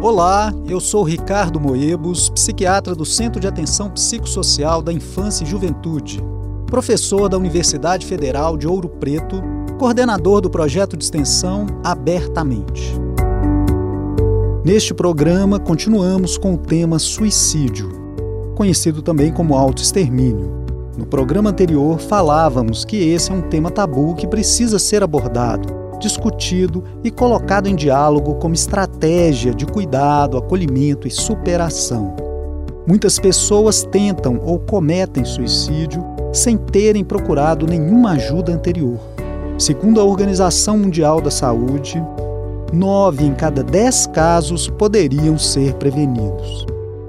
Olá, eu sou Ricardo Moebos, psiquiatra do Centro de Atenção Psicossocial da Infância e Juventude, professor da Universidade Federal de Ouro Preto, coordenador do projeto de extensão Abertamente. Neste programa, continuamos com o tema suicídio, conhecido também como autoextermínio. No programa anterior, falávamos que esse é um tema tabu que precisa ser abordado discutido e colocado em diálogo como estratégia de cuidado, acolhimento e superação. Muitas pessoas tentam ou cometem suicídio sem terem procurado nenhuma ajuda anterior. Segundo a Organização Mundial da Saúde, nove em cada dez casos poderiam ser prevenidos.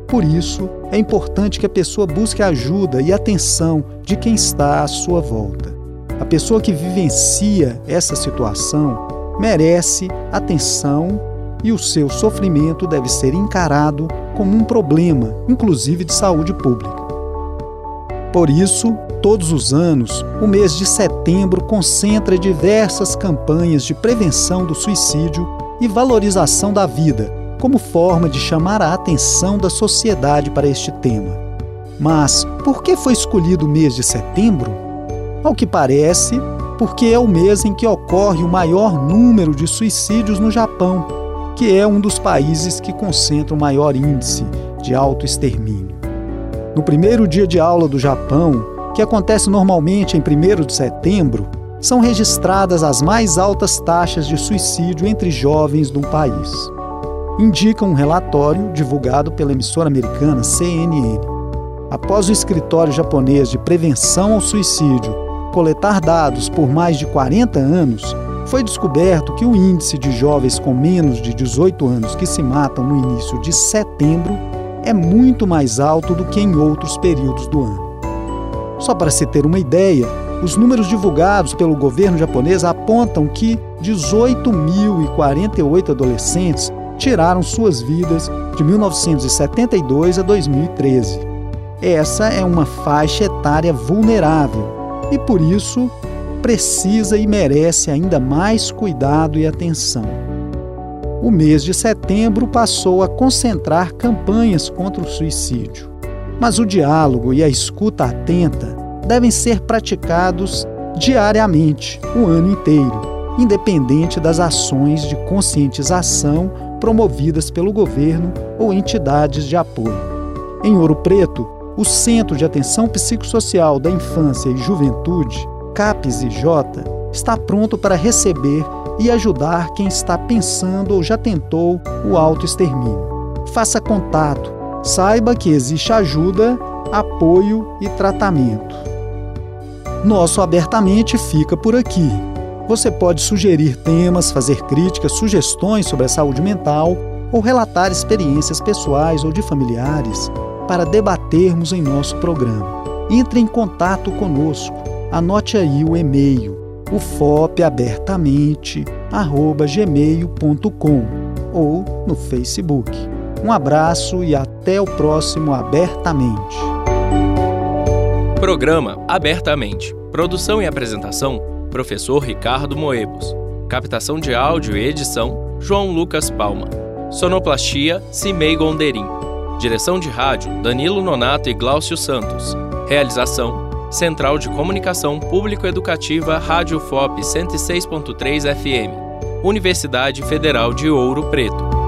Por isso, é importante que a pessoa busque ajuda e atenção de quem está à sua volta. A pessoa que vivencia essa situação merece atenção e o seu sofrimento deve ser encarado como um problema, inclusive de saúde pública. Por isso, todos os anos, o mês de setembro concentra diversas campanhas de prevenção do suicídio e valorização da vida, como forma de chamar a atenção da sociedade para este tema. Mas por que foi escolhido o mês de setembro? Ao que parece, porque é o mês em que ocorre o maior número de suicídios no Japão, que é um dos países que concentra o maior índice de autoextermínio. No primeiro dia de aula do Japão, que acontece normalmente em 1 de setembro, são registradas as mais altas taxas de suicídio entre jovens do país. Indica um relatório divulgado pela emissora americana CNN. Após o escritório japonês de prevenção ao suicídio coletar dados por mais de 40 anos, foi descoberto que o índice de jovens com menos de 18 anos que se matam no início de setembro é muito mais alto do que em outros períodos do ano. Só para se ter uma ideia, os números divulgados pelo governo japonês apontam que 18.048 adolescentes tiraram suas vidas de 1972 a 2013. Essa é uma faixa etária vulnerável e por isso precisa e merece ainda mais cuidado e atenção. O mês de setembro passou a concentrar campanhas contra o suicídio, mas o diálogo e a escuta atenta devem ser praticados diariamente, o ano inteiro, independente das ações de conscientização promovidas pelo governo ou entidades de apoio. Em Ouro Preto, o Centro de Atenção Psicossocial da Infância e Juventude, CAPS-IJ, está pronto para receber e ajudar quem está pensando ou já tentou o autoextermínio. Faça contato, saiba que existe ajuda, apoio e tratamento. Nosso Abertamente fica por aqui. Você pode sugerir temas, fazer críticas, sugestões sobre a saúde mental ou relatar experiências pessoais ou de familiares para debatermos em nosso programa. Entre em contato conosco. Anote aí o e-mail ufopabertamente@gmail.com ou no Facebook. Um abraço e até o próximo Abertamente. Programa Abertamente. Produção e apresentação: Professor Ricardo Moebos. Captação de áudio e edição: João Lucas Palma. Sonoplastia: Cimei Gonderim. Direção de rádio: Danilo Nonato e Gláucio Santos. Realização: Central de Comunicação Público-Educativa Rádio FOP 106.3 FM. Universidade Federal de Ouro Preto.